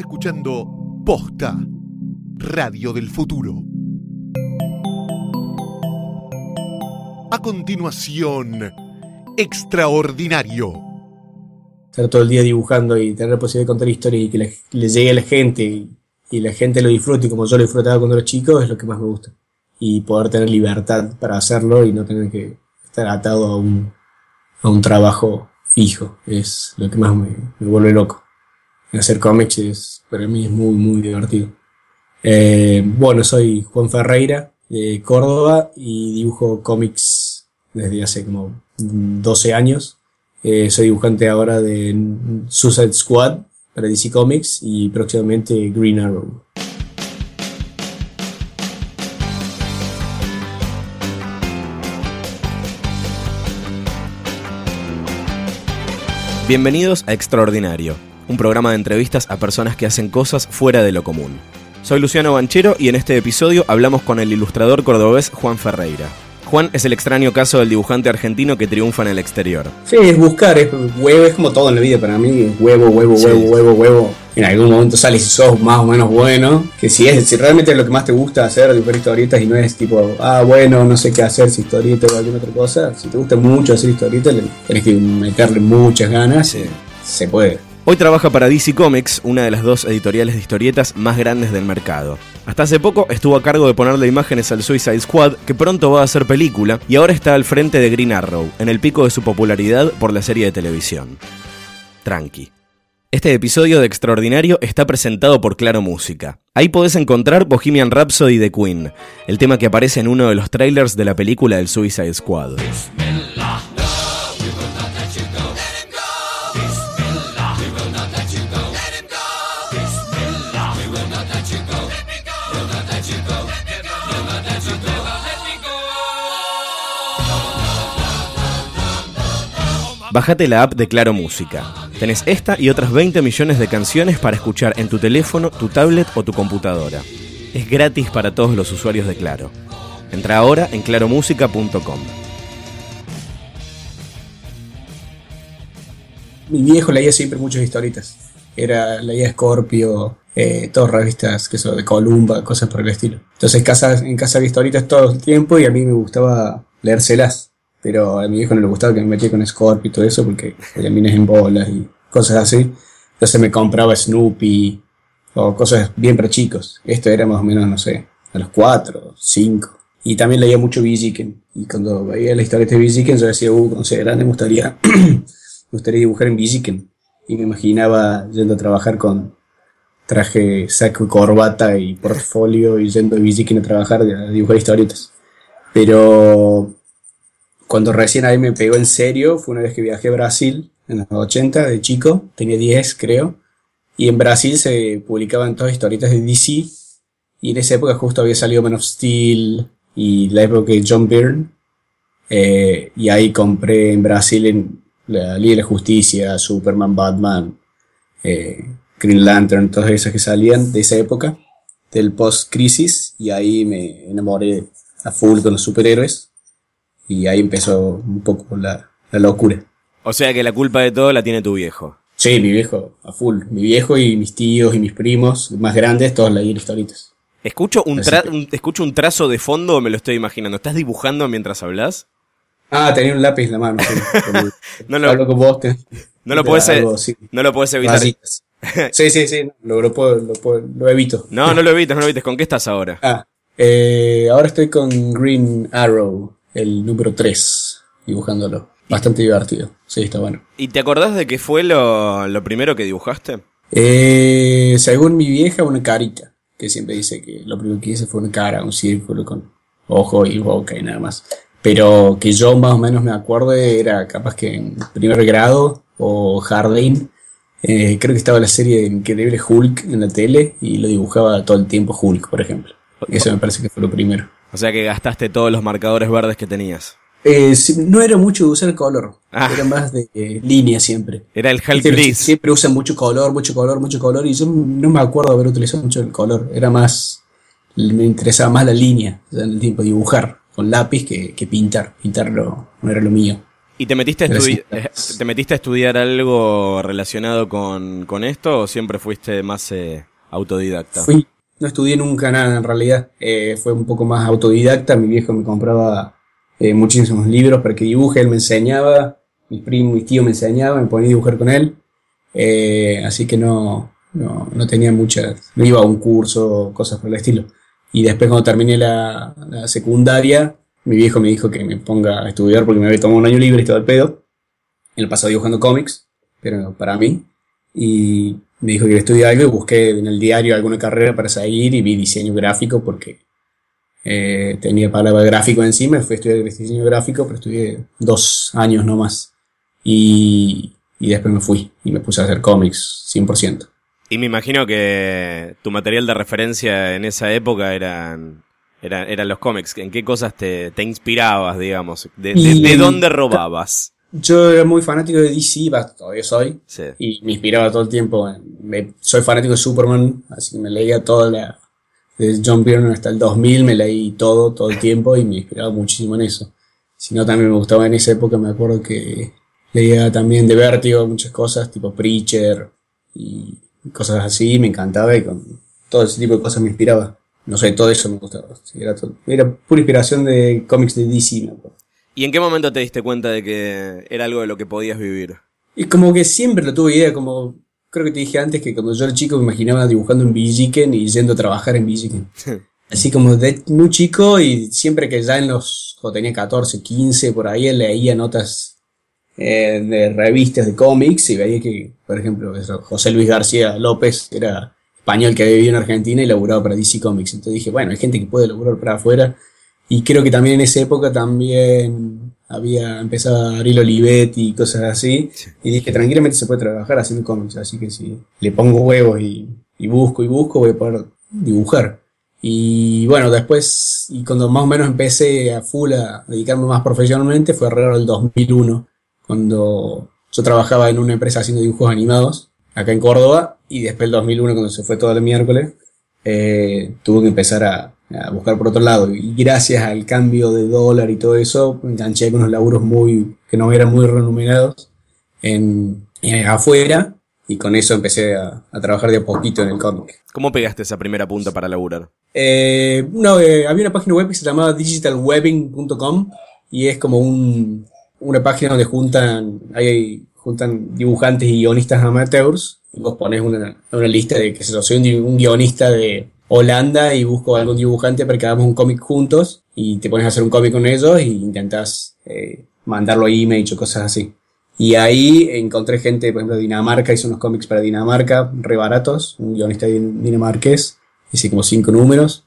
Escuchando Posta, Radio del Futuro. A continuación, Extraordinario. Estar todo el día dibujando y tener la posibilidad de contar historias y que le, le llegue a la gente y, la gente lo disfrute como yo lo disfrutaba cuando era chico es lo que más me gusta. Y poder tener libertad para hacerlo y no tener que estar atado a un, a un trabajo fijo es lo que más me vuelve loco. Hacer cómics para mí es muy, muy divertido. Eh, bueno, soy Juan Ferreira de Córdoba y dibujo cómics desde hace como 12 años. Eh, soy dibujante ahora de Suicide Squad para DC Comics y próximamente Green Arrow. Bienvenidos a Extraordinario, un programa de entrevistas a personas que hacen cosas fuera de lo común. Soy Luciano Banchero y en este episodio hablamos con el ilustrador cordobés Juan Ferreira. Juan es el extraño caso del dibujante argentino que triunfa en el exterior. Sí, es buscar, es huevo, es como todo en la vida para mí, huevo, huevo, Sí. huevo, huevo, huevo. En algún momento sales si sos más o menos bueno, que si es, si realmente es lo que más te gusta hacer, dibujar historietas y no es tipo, ah, bueno, no sé qué hacer, si historieta o alguna otra cosa, si te gusta mucho hacer historietas, tenés que meterle muchas ganas, Sí. se puede. Hoy trabaja para DC Comics, una de las dos editoriales de historietas más grandes del mercado. Hasta hace poco estuvo a cargo de ponerle imágenes al Suicide Squad, que pronto va a ser película, y ahora está al frente de Green Arrow, en el pico de su popularidad por la serie de televisión. Tranqui. Este episodio de Extraordinario está presentado por Claro Música. Ahí podés encontrar Bohemian Rhapsody de Queen, el tema que aparece en uno de los trailers de la película del Suicide Squad. Bajate la app de Claro Música. Tenés esta y otras 20 millones de canciones para escuchar en tu teléfono, tu tablet o tu computadora. Es gratis para todos los usuarios de Claro. Entra ahora en claromúsica.com. Mi viejo leía siempre muchas historietas. Era, leía Scorpio, eh, todas revistas que son de Columba, cosas por el estilo. Entonces en casa, en había historietas todo el tiempo y a mí me gustaba leérselas. Pero a mi viejo no le gustaba que me metía con Scorpio y todo eso porque había minas en bolas y cosas así. Entonces me compraba Snoopy o cosas bien para chicos. Esto era más o menos, no sé, a los 4, 5. Y también leía mucho Villiquen. Y cuando veía la historieta de Villiquen yo decía, uh, cuando sea grande me gustaría me gustaría dibujar en Villiquen. Y me imaginaba yendo a trabajar con traje, saco y corbata y portfolio y yendo a Villiquen a trabajar, a dibujar historietas. Pero cuando recién ahí me pegó en serio fue una vez que viajé a Brasil, en los 80, de chico, tenía 10 creo. Y en Brasil se publicaban todas historietas de DC. Y en esa época justo había salido Man of Steel y la época de John Byrne. Eh, y ahí compré en Brasil en la Liga de la Justicia, Superman, Batman, eh, Green Lantern, todas esas que salían de esa época, del post-crisis, y ahí me enamoré a full con los superhéroes, y ahí empezó un poco la, la locura. O sea que la culpa de todo la tiene tu viejo. Sí, mi viejo, a full. Mi viejo y mis tíos y mis primos más grandes, todos leían historitas. Escucho un, tra- un- escucho un trazo de fondo, me lo estoy imaginando. ¿Estás dibujando mientras hablas? Ah, tenía un lápiz en la mano. Como- No lo- Hablo con vos. te- No lo puedes, no lo puedes evitar. Sí, sí, sí. Lo, lo, puedo, lo, puedo- lo evito. No, no lo evites, no lo evites. ¿Con qué estás ahora? Ah, eh, ahora estoy con Green Arrow, el número 3, dibujándolo. Bastante divertido. Sí, está bueno. ¿Y te acordás de qué fue lo, lo primero que dibujaste? Eh, según mi vieja, una carita. Que siempre dice que lo primero que hice fue una cara, un círculo con ojo y boca y nada más. Pero que yo más o menos me acuerdo era capaz que en primer grado o Jardín. eh, creo que estaba la serie de Increíble Hulk en la tele y lo dibujaba todo el tiempo Hulk, por ejemplo. Eso me parece que fue lo primero. O sea que gastaste todos los marcadores verdes que tenías. Eh, no era mucho de usar color, Ah. era más de eh, línea siempre. Era el Hulk Viste, gris. Siempre usan mucho color, mucho color, mucho color, y yo no me acuerdo haber utilizado mucho el color. Era más, me interesaba más la línea, o sea, en el tiempo dibujar con lápiz que, que pintar. Pintar no, era lo mío. ¿Y te metiste, a estudi- eh, te metiste a estudiar algo relacionado con, con esto o siempre fuiste más eh, autodidacta? Fui, no estudié nunca nada en realidad. Eh, fue un poco más autodidacta. Mi viejo me compraba eh, muchísimos libros para que dibuje. Él me enseñaba. Mi primo, mi tío me enseñaba. Me ponía a dibujar con él. Eh, así que no, no, no tenía muchas. No iba a un curso, cosas por el estilo. Y después, cuando terminé la, secundaria, mi viejo me dijo que me ponga a estudiar porque me había tomado un año libre y todo el pedo. El pasado dibujando cómics, pero para mí. Y me dijo que estudiar algo y busqué en el diario alguna carrera para seguir y vi diseño gráfico porque eh, tenía palabra gráfico encima. Fui a estudiar diseño gráfico, pero estudié dos años no más. Y, y después me fui y me puse a hacer cómics 100%. Y me imagino que tu material de referencia en esa época eran, eran, eran los cómics. ¿En qué cosas te, te inspirabas, digamos? ¿De, de- Y- de dónde robabas? Yo era muy fanático de DC, todavía soy. Sí. y me inspiraba todo el tiempo. Me- soy fanático de Superman, así que me leía toda la. Desde John Byrne hasta el 2000 me leí todo, todo el tiempo y me inspiraba muchísimo en eso. Si no, también me gustaba en esa época, me acuerdo que leía también de Vértigo muchas cosas, tipo Preacher y cosas así, me encantaba y con todo ese tipo de cosas me inspiraba. No sé, todo eso me gustaba. Era, todo- era pura inspiración de cómics de DC, me acuerdo. ¿Y en qué momento te diste cuenta de que era algo de lo que podías vivir? Y como que siempre lo tuve idea, como creo que te dije antes que cuando yo era chico me imaginaba dibujando en Villiquen y yendo a trabajar en Villiquen. Así como de muy chico y siempre que ya en los, cuando tenía 14, 15, por ahí leía notas eh, de revistas de cómics y veía que, por ejemplo, eso, José Luis García López era español que había vivido en Argentina y laburaba para DC Comics. Entonces dije, bueno, hay gente que puede laburar para afuera. Y creo que también en esa época también había empezado a abrir Olivetti y cosas así. Y dije, tranquilamente se puede trabajar haciendo cómics. Así que si le pongo huevos y, y busco y busco, voy a poder dibujar. Y bueno, después, y cuando más o menos empecé a full a dedicarme más profesionalmente, fue alrededor del 2001, cuando yo trabajaba en una empresa haciendo dibujos animados, acá en Córdoba, y después el 2001, cuando se fue todo el miércoles, eh, tuve que empezar a, a buscar por otro lado. Y gracias al cambio de dólar y todo eso, me enganché con unos laburos muy, que no eran muy remunerados en, en afuera, y con eso empecé a, a trabajar de a poquito en el cómic. ¿Cómo pegaste esa primera punta para laburar? Eh, no, eh, había una página web que se llamaba digitalwebbing.com y es como un, una página donde juntan, hay, juntan dibujantes y guionistas amateurs y vos pones una, una lista de que se soy un, un guionista de Holanda y busco algún dibujante para que hagamos un cómic juntos y te pones a hacer un cómic con ellos y intentas eh, mandarlo a Image o cosas así. Y ahí encontré gente, por ejemplo, de Dinamarca, hizo unos cómics para Dinamarca, re baratos, un guionista din- dinamarqués, hice como cinco números.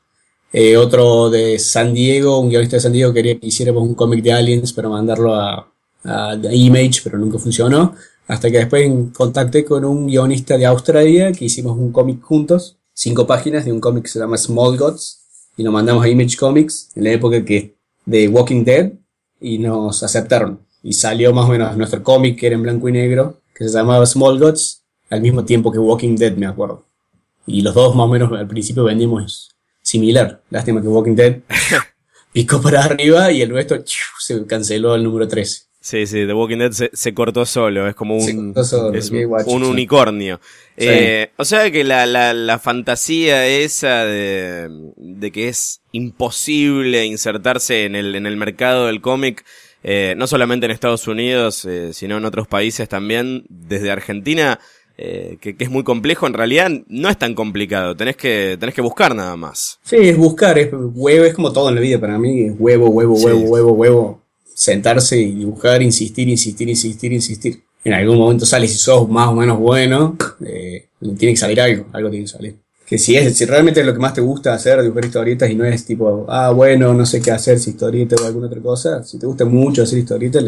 Eh, otro de San Diego, un guionista de San Diego quería que hiciéramos un cómic de Aliens para mandarlo a, a Image, pero nunca funcionó. Hasta que después contacté con un guionista de Australia que hicimos un cómic juntos, cinco páginas de un cómic que se llama Small Gods, y lo mandamos a Image Comics en la época que de Walking Dead, y nos aceptaron. Y salió más o menos nuestro cómic que era en blanco y negro, que se llamaba Small Gods, al mismo tiempo que Walking Dead, me acuerdo. Y los dos más o menos al principio vendimos similar. Lástima que Walking Dead picó para arriba y el nuestro se canceló al número 13. Sí, sí, The Walking Dead se, se cortó solo, es como un, solo, es unicornio. Sí. Eh, o sea que la, la, la fantasía esa de, de que es imposible insertarse en el, en el mercado del cómic, eh, no solamente en Estados Unidos, eh, sino en otros países también, desde Argentina, eh, que, que es muy complejo, en realidad no es tan complicado, tenés que, tenés que buscar nada más. Sí, es buscar, es huevo, es como todo en la vida para mí, es huevo, huevo, Sí. huevo, huevo, huevo, sentarse y dibujar, insistir, insistir, insistir, insistir. En algún momento sale si sos más o menos bueno, eh, tiene que salir algo, algo tiene que salir. Que si es, si realmente es lo que más te gusta hacer, dibujar historietas y no es tipo, ah, bueno, no sé qué hacer, si historieta o alguna otra cosa, si te gusta mucho hacer historietas,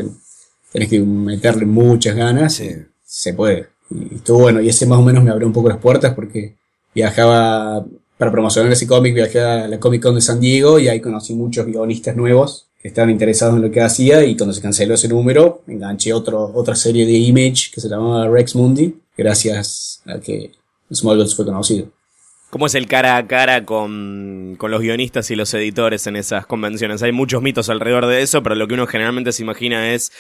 tenés que meterle muchas ganas, Sí. se puede. Y estuvo bueno, y ese más o menos me abrió un poco las puertas porque viajaba para promocionar ese cómic, viajé a la Comic Con de San Diego y ahí conocí muchos guionistas nuevos que estaban interesados en lo que hacía y cuando se canceló ese número enganché otro, otra serie de Image que se llamaba Rex Mundi gracias a que Small Gods fue conocido. ¿Cómo es el cara a cara con, con, los guionistas y los editores en esas convenciones? Hay muchos mitos alrededor de eso, pero lo que uno generalmente se imagina es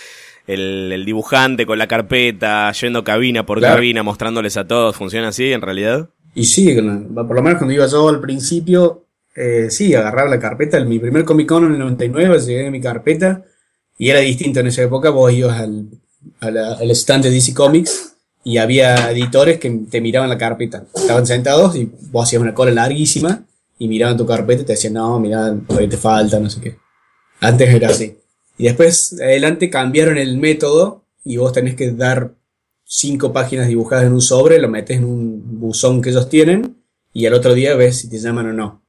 el, dibujante con la carpeta, yendo cabina por cabina, mostrándoles a todos. ¿Funciona así en realidad? Y sí, por lo menos cuando iba yo al principio, eh, sí, agarraba la carpeta. En mi primer Comic Con en el 99 llegué a mi carpeta y era distinto en esa época. Vos ibas al, al stand de DC Comics y había editores que te miraban la carpeta. Estaban sentados y vos hacías una cola larguísima y miraban tu carpeta y te decían, no, mira, todavía te falta, no sé qué. Antes era así. Y después, adelante, cambiaron el método y vos tenés que dar cinco páginas dibujadas en un sobre, lo metes en un buzón que ellos tienen y al otro día ves si te llaman o no.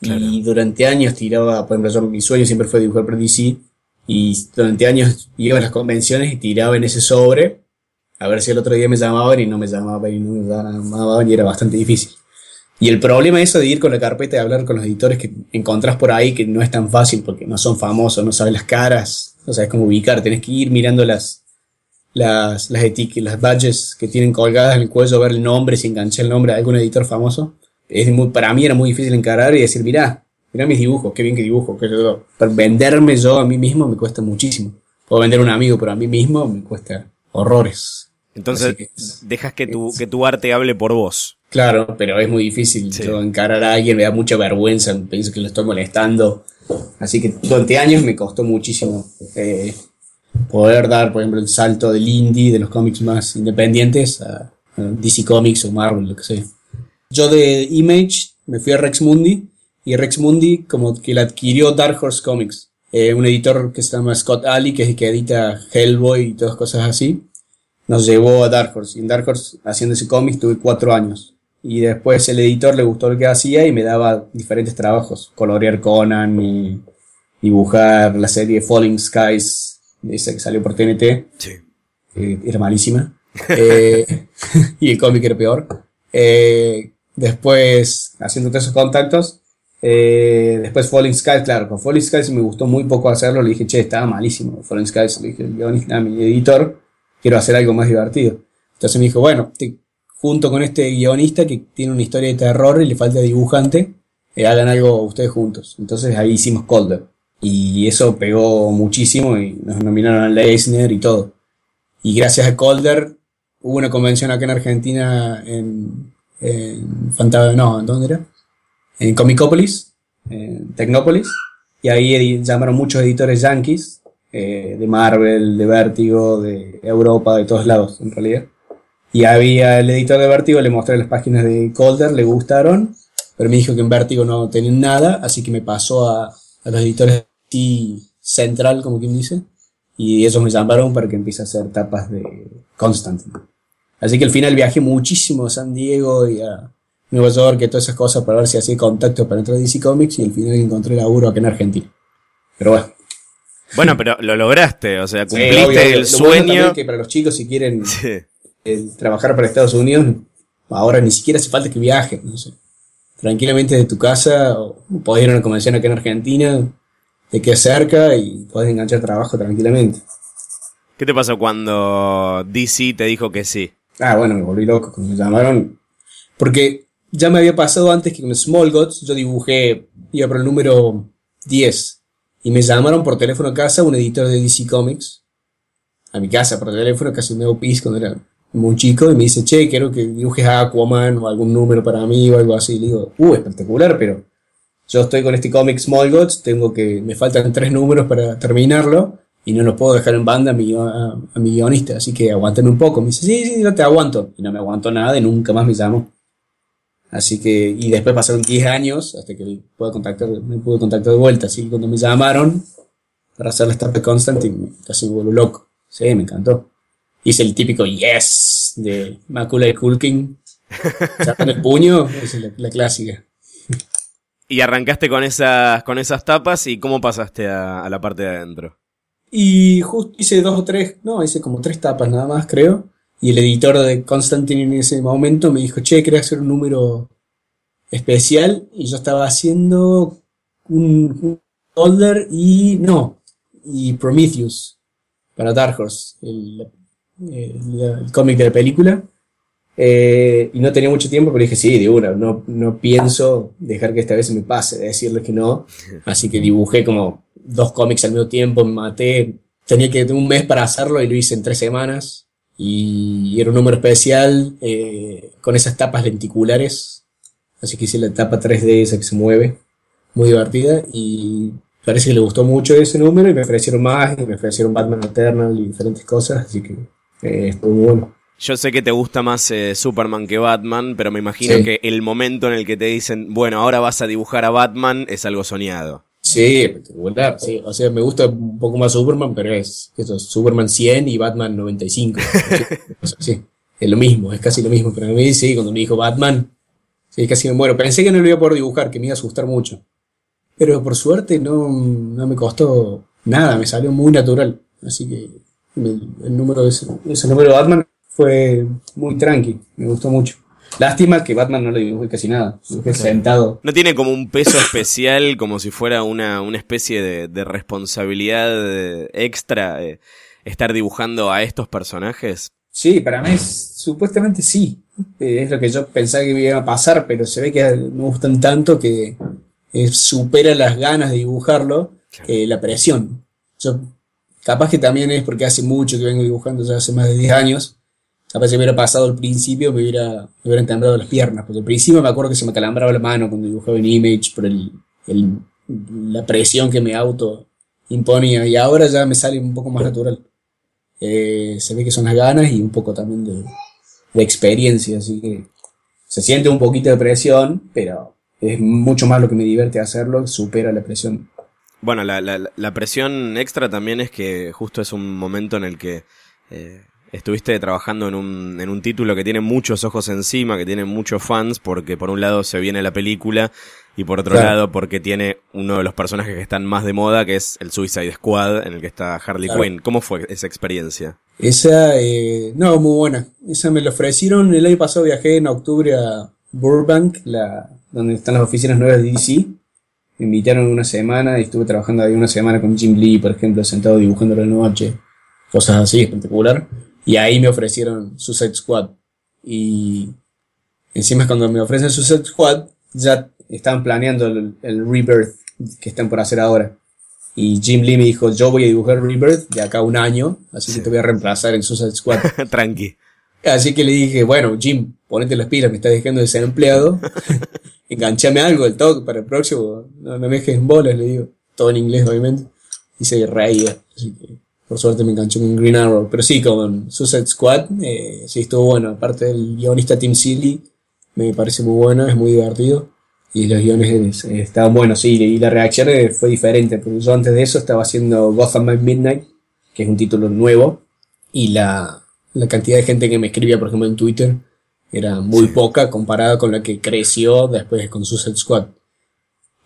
Y durante años tiraba, por ejemplo, mi sueño siempre fue dibujar para DC y durante años iba a las convenciones y tiraba en ese sobre a ver si el otro día me llamaban y no me llamaban y no me llamaban y era bastante difícil. Y el problema eso de ir con la carpeta y hablar con los editores que encontrás por ahí que no es tan fácil porque no son famosos, no sabes las caras, no sabes cómo ubicar, tenés que ir mirando las las, las etiquetas, las badges que tienen colgadas en el cuello, ver el nombre, si enganché el nombre de algún editor famoso. Es muy, para mí era muy difícil encarar y decir, mirá, mirá mis dibujos, qué bien que dibujo, que yo, para venderme yo a mí mismo me cuesta muchísimo. Puedo vender a un amigo, pero a mí mismo me cuesta horrores. Entonces, dejas que tu, que tu arte hable por vos. Claro, pero es muy difícil. Yo encarar a alguien me da mucha vergüenza, pienso que lo estoy molestando. Así que durante años me costó muchísimo eh, poder dar, por ejemplo, el salto del indie, de los cómics más independientes, a, DC Comics o Marvel, lo que sea. Yo de Image me fui a Rex Mundi y Rex Mundi como que la adquirió Dark Horse Comics, eh, un editor que se llama Scott Alley, que es el que edita Hellboy y todas cosas así nos llevó a Dark Horse. Y en Dark Horse, haciendo ese cómic, tuve cuatro años. Y después el editor le gustó lo que hacía y me daba diferentes trabajos. Colorear Conan y dibujar la serie Falling Skies, esa que salió por TNT. Sí. era malísima. Eh, y el cómic era peor. Eh, después, haciendo todos esos contactos, eh, después Falling Skies, claro, con Falling Skies me gustó muy poco hacerlo. Le dije, che, estaba malísimo. Falling Skies, le dije, a mi editor quiero hacer algo más divertido. Entonces me dijo, bueno, junto con este guionista que tiene una historia de terror y le falta dibujante, eh, hagan algo ustedes juntos. Entonces ahí hicimos Colder. Y eso pegó muchísimo y nos nominaron al Eisner y todo. Y gracias a Colder hubo una convención acá en Argentina en, en no, ¿en dónde era? En Comicopolis, en Tecnópolis. Y ahí llamaron muchos editores yankees eh, de Marvel, de Vértigo, de Europa, de todos lados en realidad. Y había el editor de Vértigo, le mostré las páginas de Calder, le gustaron, pero me dijo que en Vértigo no tenían nada, así que me pasó a, a los editores de Central, como quien dice, y ellos me llamaron para que empiece a hacer tapas de Constantine. Así que al final viajé muchísimo a San Diego y a Nueva York y todas esas cosas para ver si hacía contacto para entrar a DC Comics y al final encontré laburo acá en Argentina. Pero bueno, bueno, pero lo lograste, o sea, cumpliste el sueño. que para los chicos, si quieren eh, trabajar para Estados Unidos, ahora ni siquiera hace falta que viajen, no sé. Tranquilamente de tu casa, o podés ir a una convención aquí en Argentina, te quedas cerca y podés enganchar trabajo tranquilamente. ¿Qué te pasó cuando DC te dijo que sí? Ah, bueno, me volví loco cuando me llamaron. Porque ya me había pasado antes que con Small Gods yo dibujé, iba por el número 10 y me llamaron por teléfono a casa un editor de DC Comics. A mi casa por teléfono, casi me hago pis cuando era muy chico. Y me dice, che, quiero que dibujes a Aquaman o algún número para mí o algo así. Y le digo, uh, espectacular, pero yo estoy con este cómic Small Gods. Tengo que, me faltan tres números para terminarlo. Y no lo puedo dejar en banda a mi, a, mi guionista. Así que aguántame un poco. Me dice, sí, sí, no te aguanto. Y no me aguanto nada y nunca más me llamo. Así que, y después pasaron 10 años hasta que pude contactar, me pude contactar de vuelta. Así que cuando me llamaron para hacer la startup de Constantine, casi me vuelvo loco. Sí, me encantó. Hice el típico yes de Macula y Culkin. Sacando el puño, es la, clásica. Y arrancaste con esas, con esas tapas y cómo pasaste a, a la parte de adentro. Y justo hice dos o tres, no, hice como tres tapas nada más, creo. Y el editor de Constantine en ese momento me dijo, che, quería hacer un número especial. Y yo estaba haciendo un, folder y no, y Prometheus para Dark Horse, el, cómic de la película. Eh, y no tenía mucho tiempo, pero dije, sí, de una, no, no pienso dejar que esta vez se me pase, de decirles que no. Así que dibujé como dos cómics al mismo tiempo, me maté. Tenía que un mes para hacerlo y lo hice en tres semanas. Y era un número especial eh, con esas tapas lenticulares. Así que hice la tapa 3D esa que se mueve, muy divertida. Y parece que le gustó mucho ese número y me ofrecieron más, y me ofrecieron Batman Eternal y diferentes cosas. Así que eh, estuvo muy bueno. Yo sé que te gusta más eh, Superman que Batman, pero me imagino Sí. que el momento en el que te dicen, bueno, ahora vas a dibujar a Batman es algo soñado. Sí, espectacular. Sí, o sea, me gusta un poco más Superman, pero es eso, Superman 100 y Batman 95. O sea, sí, es lo mismo, es casi lo mismo. Pero a mí sí, cuando me dijo Batman, sí, casi me muero. Pensé que no lo iba a poder dibujar, que me iba a asustar mucho. Pero por suerte no, no me costó nada, me salió muy natural. Así que el, el número de ese, ese número de Batman fue muy tranqui, me gustó mucho. Lástima que Batman no lo dibujé casi nada, dibujé sentado. ¿No tiene como un peso especial, como si fuera una, una especie de, de responsabilidad extra eh, estar dibujando a estos personajes? Sí, para mí es- supuestamente sí. Eh, es lo que yo pensaba que me iba a pasar, pero se ve que me gustan tanto que eh, supera las ganas de dibujarlo eh, la presión. Yo, capaz que también es porque hace mucho que vengo dibujando, ya hace más de 10 años. Capaz si hubiera pasado al principio me hubiera, me hubieran temblado las piernas, porque al principio me acuerdo que se me calambraba la mano cuando dibujaba en Image por el, el- la presión que me auto imponía y ahora ya me sale un poco más natural. Eh, se ve que son las ganas y un poco también de, de experiencia, así que se siente un poquito de presión, pero es mucho más lo que me divierte hacerlo, supera la presión. Bueno, la, la- la presión extra también es que justo es un momento en el que eh, estuviste trabajando en un, en un título que tiene muchos ojos encima, que tiene muchos fans, porque por un lado se viene la película y por otro Claro. lado porque tiene uno de los personajes que están más de moda, que es el Suicide Squad, en el que está Harley Claro. Quinn. ¿Cómo fue esa experiencia? Esa, eh, no, muy buena. Esa me la ofrecieron. El año pasado viajé en octubre a Burbank, la, donde están las oficinas nuevas de DC. Me invitaron una semana y estuve trabajando ahí una semana con Jim Lee, por ejemplo, sentado dibujando la noche. Cosas así, espectacular. Y ahí me ofrecieron Suicide Squad. Y encima cuando me ofrecen Suicide Squad, ya estaban planeando el, el Rebirth que están por hacer ahora. Y Jim Lee me dijo, yo voy a dibujar Rebirth de acá a un año, así que te voy a reemplazar en Suicide Squad. Tranqui. Así que le dije, bueno, Jim, ponete las pilas, me estás dejando de ser empleado. Enganchame algo el toque para el próximo. No, no me dejes en bolas, le digo. Todo en inglés, obviamente. Y se reía. Así que, por suerte me enganchó con Green Arrow. Pero sí, con Suicide Squad, eh, sí estuvo bueno. Aparte del guionista Tim Seeley, me parece muy bueno, es muy divertido. Y los guiones eh, estaban buenos, sí. Y la reacción eh, fue diferente. Porque yo antes de eso estaba haciendo Gotham by Midnight, que es un título nuevo. Y la, la cantidad de gente que me escribía, por ejemplo, en Twitter, era muy Sí. poca comparada con la que creció después con Suicide Squad.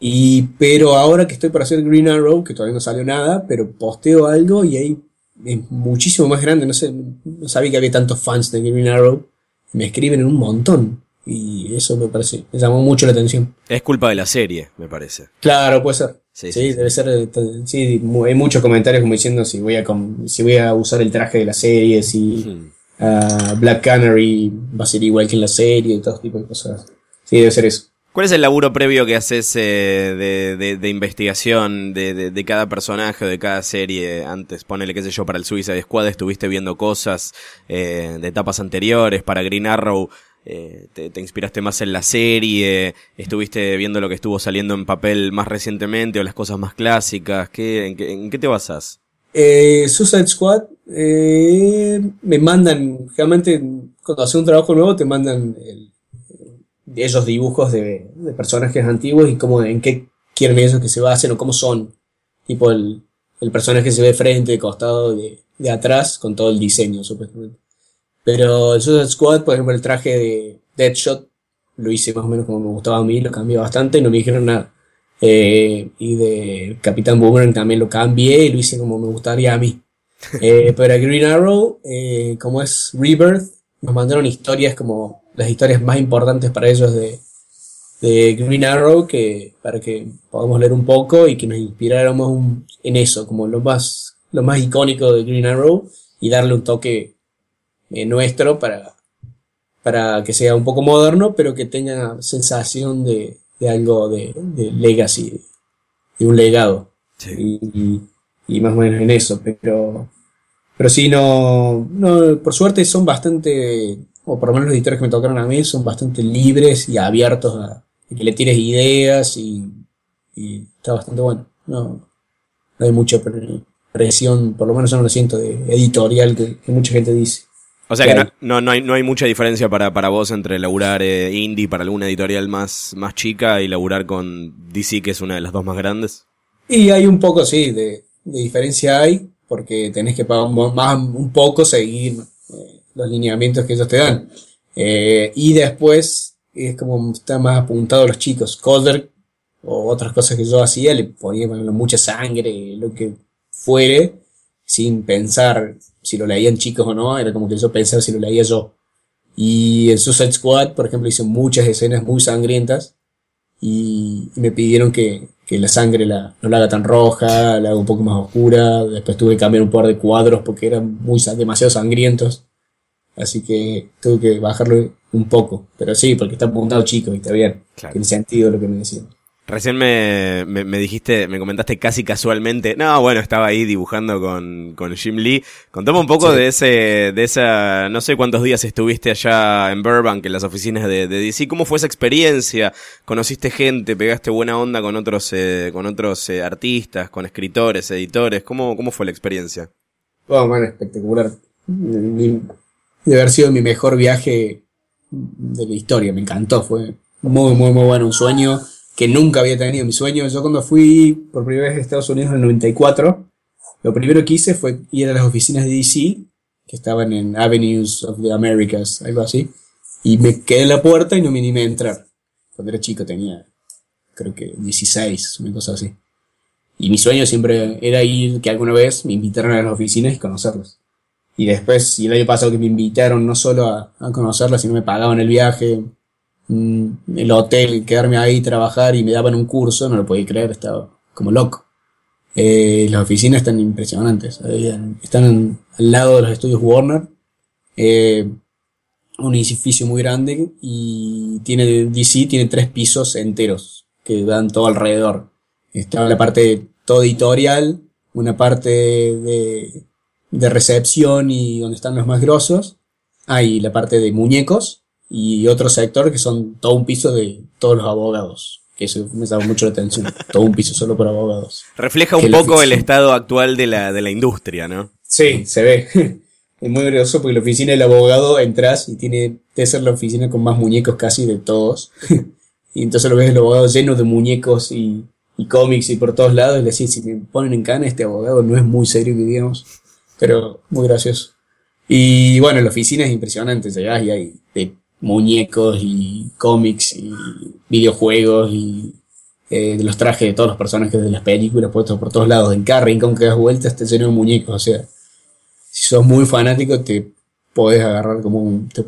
Y, pero ahora que estoy para hacer Green Arrow, que todavía no salió nada, pero posteo algo y ahí es muchísimo más grande. No sé, no sabía que había tantos fans de Green Arrow. Me escriben un montón. Y eso me parece, me llamó mucho la atención. Es culpa de la serie, me parece. Claro, puede ser. Sí, Sí, sí, sí. debe ser. eh, Sí, hay muchos comentarios como diciendo si voy a, si voy a usar el traje de la serie, si ah, Black Canary va a ser igual que en la serie y todo tipo de cosas. Sí, debe ser eso. ¿Cuál es el laburo previo que haces eh, de, de- de investigación de, de- cada personaje o de cada serie? Antes, ponele, qué sé yo, para el Suicide Squad estuviste viendo cosas eh, de etapas anteriores, para Green Arrow eh, te, te inspiraste más en la serie, estuviste viendo lo que estuvo saliendo en papel más recientemente o las cosas más clásicas. ¿Qué, en, qué, en qué te basas? Eh, Suicide Squad, eh, me mandan, generalmente cuando haces un trabajo nuevo te mandan el- esos dibujos de, de personajes antiguos y cómo, en qué quieren ellos que se basen o cómo son. Tipo el, el personaje se ve de frente, de costado, de, de atrás, con todo el diseño, supuestamente. Pero el Suicide Squad, por ejemplo, el traje de Deadshot, lo hice más o menos como me gustaba a mí, lo cambié bastante y no me dijeron nada. Eh, y de Capitán Boomerang también lo cambié y lo hice como me gustaría a mí. Eh, pero a Green Arrow, eh, como es Rebirth, nos mandaron historias como las historias más importantes para ellos de, de Green Arrow, que, para que podamos leer un poco y que nos inspiráramos un- en eso, como lo más, lo más icónico de Green Arrow y darle un toque eh, nuestro para, para que sea un poco moderno, pero que tenga sensación de, de algo de, de legacy, de un legado. Sí. Y, y más o menos en eso, pero, pero sí, no, no, por suerte son bastante, o por lo menos los editores que me tocaron a mí, son bastante libres y abiertos a, a que le tires ideas y, y está bastante bueno. No, no hay mucha pre- presión, por lo menos yo no lo siento, de editorial que, que mucha gente dice. O sea que no, no, no hay, no hay mucha diferencia para, para vos entre laburar eh, indie para alguna editorial más, más chica y laburar con DC, que es una de las dos más grandes. Y hay un poco, sí, de, de diferencia hay, porque tenés que pagar un, más, un poco seguir eh, los lineamientos que ellos te dan. Eh, y después es como está más apuntado a los chicos. Calder o otras cosas que yo hacía, le ponía ejemplo, mucha sangre, lo que fuere, sin pensar si lo leían chicos o no, era como que yo pensaba si lo leía yo. Y en Suicide Squad, por ejemplo, hice muchas escenas muy sangrientas y, me pidieron que, que la sangre la, no la haga tan roja, la haga un poco más oscura. Después tuve que cambiar un par de cuadros porque eran muy, demasiado sangrientos. Así que tuve que bajarlo un poco. Pero sí, porque está apuntado chico y está bien. Claro. Tiene sentido lo que me decían. Recién me, me, me dijiste, me comentaste casi casualmente, no, bueno, estaba ahí dibujando con, con Jim Lee. Contame un poco Sí. de ese, de esa, no sé cuántos días estuviste allá en Burbank, en las oficinas de, de DC. ¿Cómo fue esa experiencia? ¿Conociste gente? ¿Pegaste buena onda con otros, eh, con otros eh, artistas, con escritores, editores? ¿Cómo, cómo fue la experiencia? Oh, man, espectacular. De haber sido mi mejor viaje de la historia. Me encantó. Fue muy, muy, muy bueno. Un sueño que nunca había tenido. Mi sueño, yo cuando fui por primera vez a Estados Unidos en el 94, lo primero que hice fue ir a las oficinas de DC, que estaban en Avenues of the Americas, algo así. Y me quedé en la puerta y no me animé a entrar. Cuando era chico tenía, creo que 16, una cosa así. Y mi sueño siempre era ir, que alguna vez me invitaran a las oficinas y conocerlos. Y después, y el año pasado que me invitaron no solo a, a conocerlas, sino me pagaban el viaje, mm, el hotel, quedarme ahí, trabajar y me daban un curso, no lo podía creer, estaba como loco. Eh, las oficinas están impresionantes, habían- están al lado de los estudios Warner, eh, un edificio muy grande y tiene DC tiene tres pisos enteros que dan todo alrededor. Está la parte todo editorial, una parte de, de recepción y donde están los más grosos. Hay la parte de muñecos y otro sector que son todo un piso de todos los abogados. Que eso me llama mucho la atención. Todo un piso solo por abogados. Refleja un poco el estado actual de la, de la industria, ¿no? Sí, se ve. Es muy gracioso porque la oficina del abogado entras y tiene, ser la oficina con más muñecos casi de todos. Y entonces lo ves el abogado lleno de muñecos y, y cómics y por todos lados. Y le decís, si me ponen en cana, este abogado no es muy serio, que digamos. Pero muy gracioso. Y bueno, la oficina es impresionante. Llegás y hay muñecos y cómics y videojuegos y eh, los trajes de todos los personajes de las películas puestos por todos lados. En cada rincón que das vuelta está lleno de muñecos. O sea, si sos muy fanático, te podés agarrar como un. Te,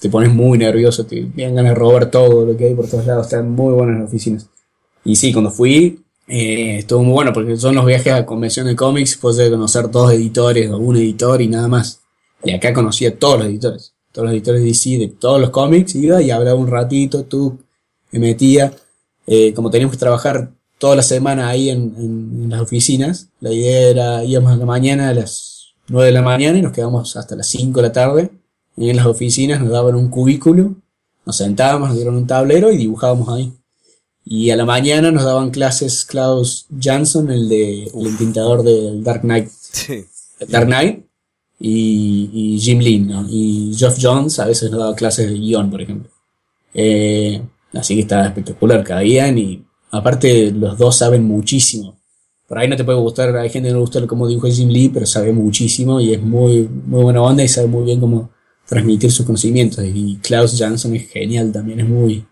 te pones muy nervioso, te dan ganas de robar todo lo que hay por todos lados. Están muy buenas las oficinas. Y sí, cuando fui, eh, estuvo muy bueno porque son los viajes a convención de cómics, puedes conocer dos editores o un editor y nada más. Y acá conocí a todos los editores, todos los editores de DC, de todos los cómics, iba y hablaba un ratito, tú me metía. Eh, como teníamos que trabajar toda la semana ahí en, en- en las oficinas, la idea era íbamos a la mañana a las 9 de la mañana y nos quedamos hasta las 5 de la tarde. Y en las oficinas nos daban un cubículo, nos sentábamos, nos dieron un tablero y dibujábamos ahí. Y a la mañana nos daban clases Klaus Jansson, el de el entintador del Dark Knight, Sí. Dark Knight, y, y Jim Lee, ¿no? Y Geoff Jones a veces nos daba clases de guion, por ejemplo. Eh, así que estaba espectacular, caían y aparte los dos saben muchísimo. Por ahí no te puede gustar, hay gente que no le gusta cómo dibuja Jim Lee, pero sabe muchísimo y es muy, muy buena onda y sabe muy bien cómo transmitir sus conocimientos. Y Klaus Jansson es genial también, es muy,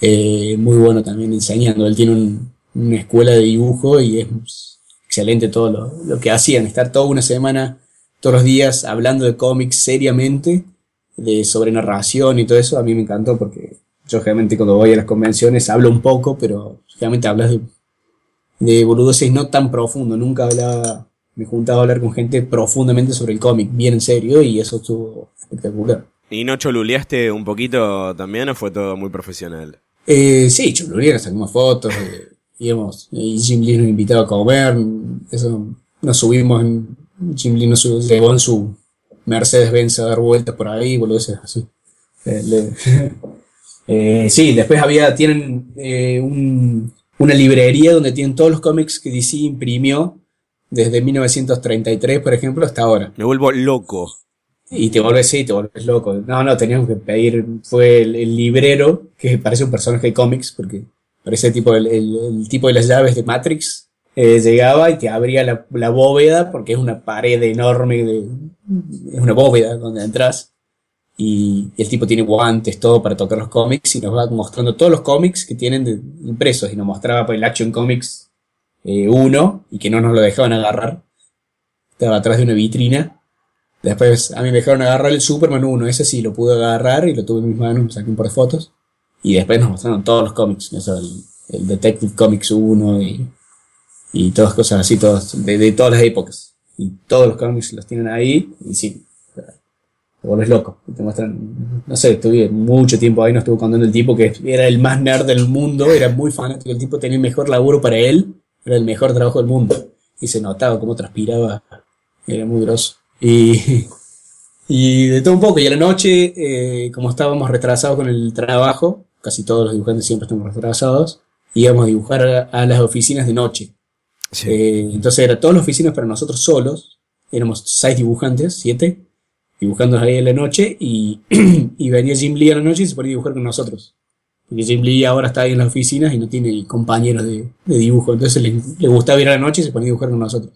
eh, muy bueno también enseñando. Él tiene un- una escuela de dibujo y es excelente todo lo, lo que hacían. Estar toda una semana, todos los días, hablando de cómics seriamente, de sobre narración y todo eso, a mí me encantó porque yo generalmente cuando voy a las convenciones hablo un poco, pero generalmente hablas de, de boludeces no tan profundo. Nunca hablaba, me juntaba a hablar con gente profundamente sobre el cómic, bien en serio, y eso estuvo espectacular. ¿Y no choluleaste un poquito también o fue todo muy profesional? Eh, sí, choluleé, sacamos fotos, eh, íbamos, y Jim Lee nos invitaba a comer, eso, nos subimos, en, Jim Lee nos llevó en su Mercedes-Benz a dar vueltas por ahí, boludeces así. Eh, Eh, sí, después había, tienen eh, un- una librería donde tienen todos los cómics que DC imprimió desde 1933, por ejemplo, hasta ahora. Me vuelvo loco. Y te vuelves, sí, te vuelves loco. No, no, teníamos que pedir, fue el, el librero, que parece un personaje de cómics, porque parece tipo el, el- el tipo de las llaves de Matrix. eh, llegaba y te abría la, la bóveda, porque es una pared enorme, de, es una bóveda donde entras. Y, el tipo tiene guantes, todo para tocar los cómics, y nos va mostrando todos los cómics que tienen de- impresos. Y nos mostraba pues, el Action Comics 1, y que no nos lo dejaban agarrar. Estaba atrás de una vitrina. Después a mí me dejaron agarrar el Superman 1, ese sí lo pude agarrar y lo tuve en mis manos, me saqué un par de fotos. Y después nos mostraron todos los cómics, eso, el, Detective Comics 1 y, y todas cosas así, todas, de, de todas las épocas. Y todos los cómics los tienen ahí y sí, te vuelves loco. Te muestran, no sé, estuve mucho tiempo ahí, nos estuvo contando el tipo que era el más nerd del mundo, era muy fanático, el tipo tenía el mejor laburo para él, era el mejor trabajo del mundo. Y se notaba cómo transpiraba, era muy grosso. Y, y de todo un poco. Y a la noche, eh, como estábamos retrasados con el trabajo, casi todos los dibujantes siempre estamos retrasados, íbamos a dibujar a, a las oficinas de noche. Sí. Eh, entonces era todas las oficinas para nosotros solos. Éramos seis dibujantes, siete, dibujando ahí en la noche. Y, y venía Jim Lee a la noche y se ponía a dibujar con nosotros. Porque Jim Lee ahora está ahí en las oficinas y no tiene compañeros de, de dibujo. Entonces le, le gustaba ir a la noche y se ponía a dibujar con nosotros.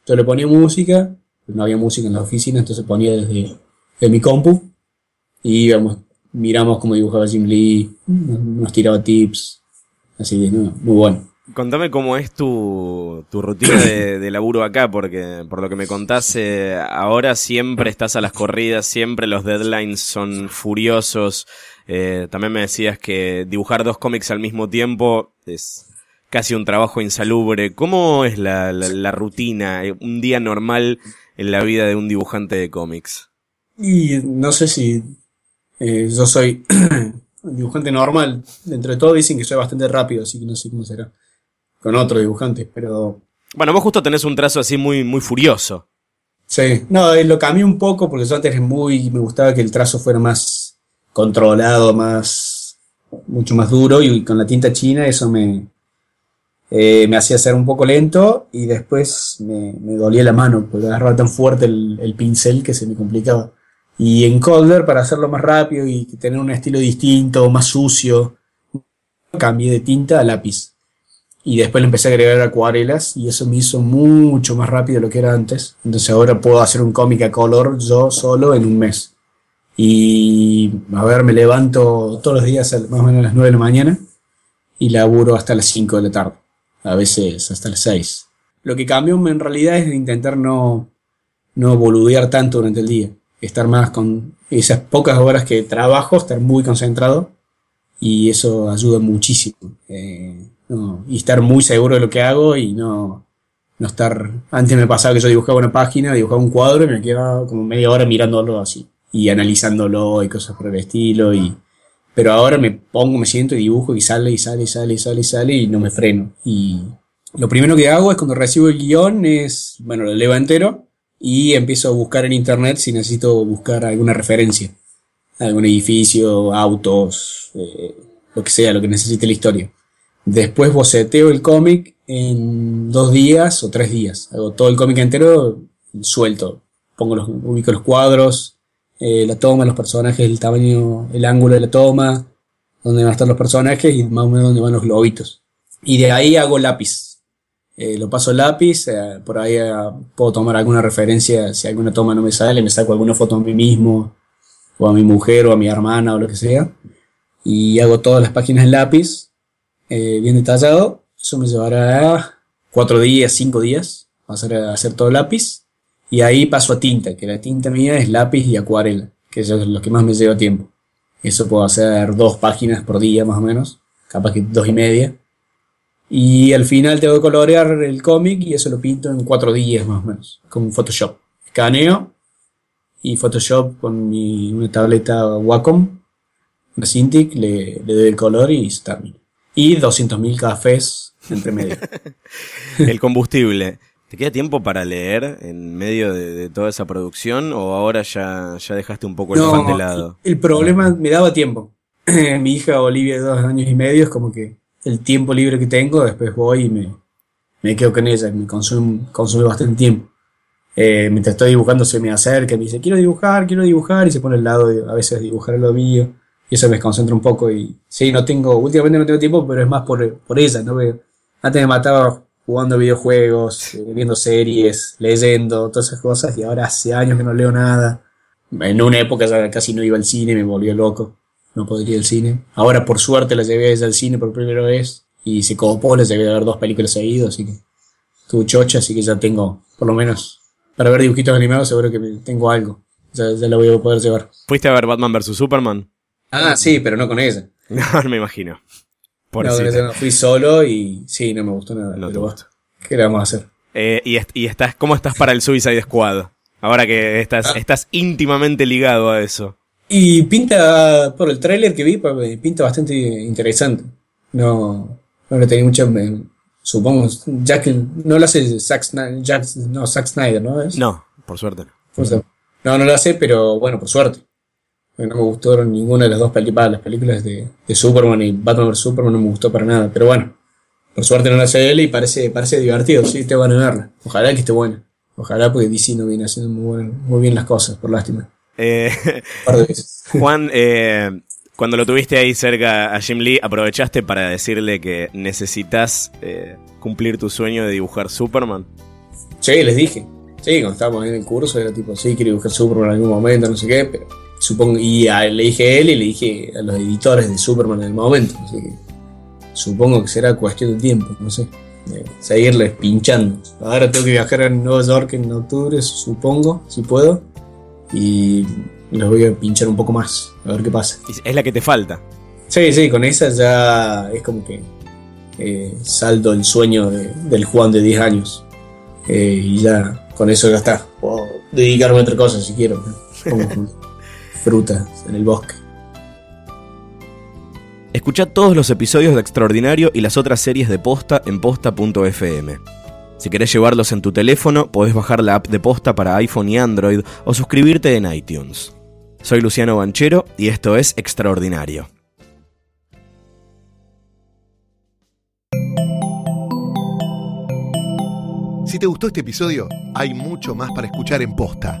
Entonces le ponía música, no había música en la oficina, entonces ponía desde, de mi compu y íbamos, miramos cómo dibujaba Jim Lee, nos, tiraba tips, así, ¿no? muy bueno. Contame cómo es tu, tu rutina de, de laburo acá, porque por lo que me contás, eh, ahora siempre estás a las corridas, siempre los deadlines son furiosos. Eh, también me decías que dibujar dos cómics al mismo tiempo es casi un trabajo insalubre. ¿Cómo es la, la, la rutina, eh, un día normal en la vida de un dibujante de cómics? Y no sé si eh, yo soy un dibujante normal, dentro de todo dicen que soy bastante rápido, así que no sé cómo será con otro dibujante, pero Bueno, vos justo tenés un trazo así muy, muy furioso. Sí, no, eh, lo cambié un poco porque yo antes muy, me gustaba que el trazo fuera más controlado, más, mucho más duro y con la tinta china eso me, eh, me hacía ser un poco lento y después me, dolía la mano porque agarraba tan fuerte el, el pincel que se me complicaba. Y en Colder, para hacerlo más rápido y tener un estilo distinto, más sucio, cambié de tinta a lápiz. Y después le empecé a agregar acuarelas y eso me hizo mucho más rápido de lo que era antes. Entonces ahora puedo hacer un cómic a color yo solo en un mes. Y a ver, me levanto todos los días más o menos a las 9 de la mañana y laburo hasta las 5 de la tarde. A veces hasta las 6. Lo que cambió en realidad es intentar no, no boludear tanto durante el día. Estar más con esas pocas horas que trabajo, estar muy concentrado y eso ayuda muchísimo. Eh, y estar muy seguro de lo que hago y no, no estar. Antes me pasaba que yo dibujaba una página, dibujaba un cuadro y me quedaba como media hora mirándolo así y analizándolo y cosas por el estilo. Y, pero ahora me pongo, me siento y dibujo y sale y sale y sale y sale y sale y no me freno. Y lo primero que hago es cuando recibo el guion es, bueno, lo leo entero y empiezo a buscar en internet si necesito buscar alguna referencia algún edificio, autos, eh, lo que sea, lo que necesite la historia. Después boceteo el cómic en dos días o tres días. Hago todo el cómic entero suelto. Pongo ubico los cuadros, eh, la toma, los personajes, el tamaño, el ángulo de la toma, dónde van a estar los personajes y más o menos dónde van los globitos. Y de ahí hago lápiz. Eh, lo paso lápiz, eh, por ahí eh, puedo tomar alguna referencia, si alguna toma no me sale, me saco alguna foto a mí mismo, o a mi mujer, o a mi hermana, o lo que sea, y hago todas las páginas en lápiz, eh, bien detallado, eso me llevará cuatro días, cinco días, a hacer todo lápiz, y ahí paso a tinta, que la tinta mía es lápiz y acuarela, que es lo que más me lleva tiempo. Eso puedo hacer dos páginas por día más o menos, capaz que dos y media. Y al final tengo que colorear el cómic y eso lo pinto en cuatro días más o menos, con Photoshop. Escaneo y Photoshop con mi, una tableta Wacom, una Cintiq, le, le doy el color y se termina. Y 200.000 cafés entre medio. el combustible. ¿Te queda tiempo para leer en medio de, toda esa producción o ahora ya, ya dejaste un poco el fan de lado? El problema me daba tiempo. Mi hija Olivia de dos años y medio es como que el tiempo libre que tengo, después voy y me, me quedo con ella, me consume, consume bastante tiempo. Eh, mientras estoy dibujando se me acerca, me dice, quiero dibujar, quiero dibujar, y se pone al lado, a veces dibujar lo mío, y eso me concentra un poco, y sí, no tengo, últimamente no tengo tiempo, pero es más por, por ella, ¿no? Antes me mataba jugando videojuegos, eh, viendo series, leyendo, todas esas cosas, y ahora hace años que no leo nada. En una época ya casi no iba al cine, me volvió loco, no podría ir al cine. Ahora por suerte la llevé ella al cine por primera vez, y se copó, la llevé a ver dos películas seguidas, así que estuvo chocha, así que ya tengo, por lo menos, para ver dibujitos animados seguro que tengo algo. Ya, ya la voy a poder llevar. ¿Fuiste a ver Batman vs. Superman? Ah, sí, pero no con ella. No, me imagino no, fui solo y sí, no me gustó nada. No pero ¿Qué le vamos a hacer? Eh, y, estás, ¿Cómo estás para el Suicide Squad? Ahora que estás, ah. estás íntimamente ligado a eso. Y pinta, por el tráiler que vi, pinta bastante interesante. No, no le tenía mucha... Supongo, Jack, no lo hace Zack Snyder, no, Zack Snyder, ¿no? No, por suerte. No, no lo hace, pero bueno, por suerte no me gustaron ninguna de las dos películas, las películas de, Superman y Batman vs Superman no me gustó para nada, pero bueno, por suerte no la hace él y parece, parece divertido, sí, te van a verla. Ojalá que esté buena. Ojalá porque DC no viene haciendo muy, bien las cosas, por lástima. Eh, Juan, eh, cuando lo tuviste ahí cerca a Jim Lee, ¿aprovechaste para decirle que necesitas eh, cumplir tu sueño de dibujar Superman? Sí, les dije. Sí, cuando estábamos en el curso era tipo, sí, quiero dibujar Superman en algún momento, no sé qué, pero Supongo, y le dije a él y le dije a los editores de Superman en el momento. supongo que será cuestión de tiempo, no sé. seguirles pinchando. Ahora tengo que viajar a Nueva York en octubre, supongo, si puedo. Y los voy a pinchar un poco más, a ver qué pasa. Es la que te falta. Sí, sí, con esa ya es como que eh, saldo el sueño del Juan de 10 años. Eh, y ya, con eso ya está. Puedo dedicarme a otra cosa si quiero frutas en el bosque. Escucha todos los episodios de Extraordinario y las otras series de Posta en posta.fm. Si querés llevarlos en tu teléfono, podés bajar la app de Posta para iPhone y Android o suscribirte en iTunes. Soy Luciano Banchero y esto es Extraordinario. Si te gustó este episodio, hay mucho más para escuchar en Posta.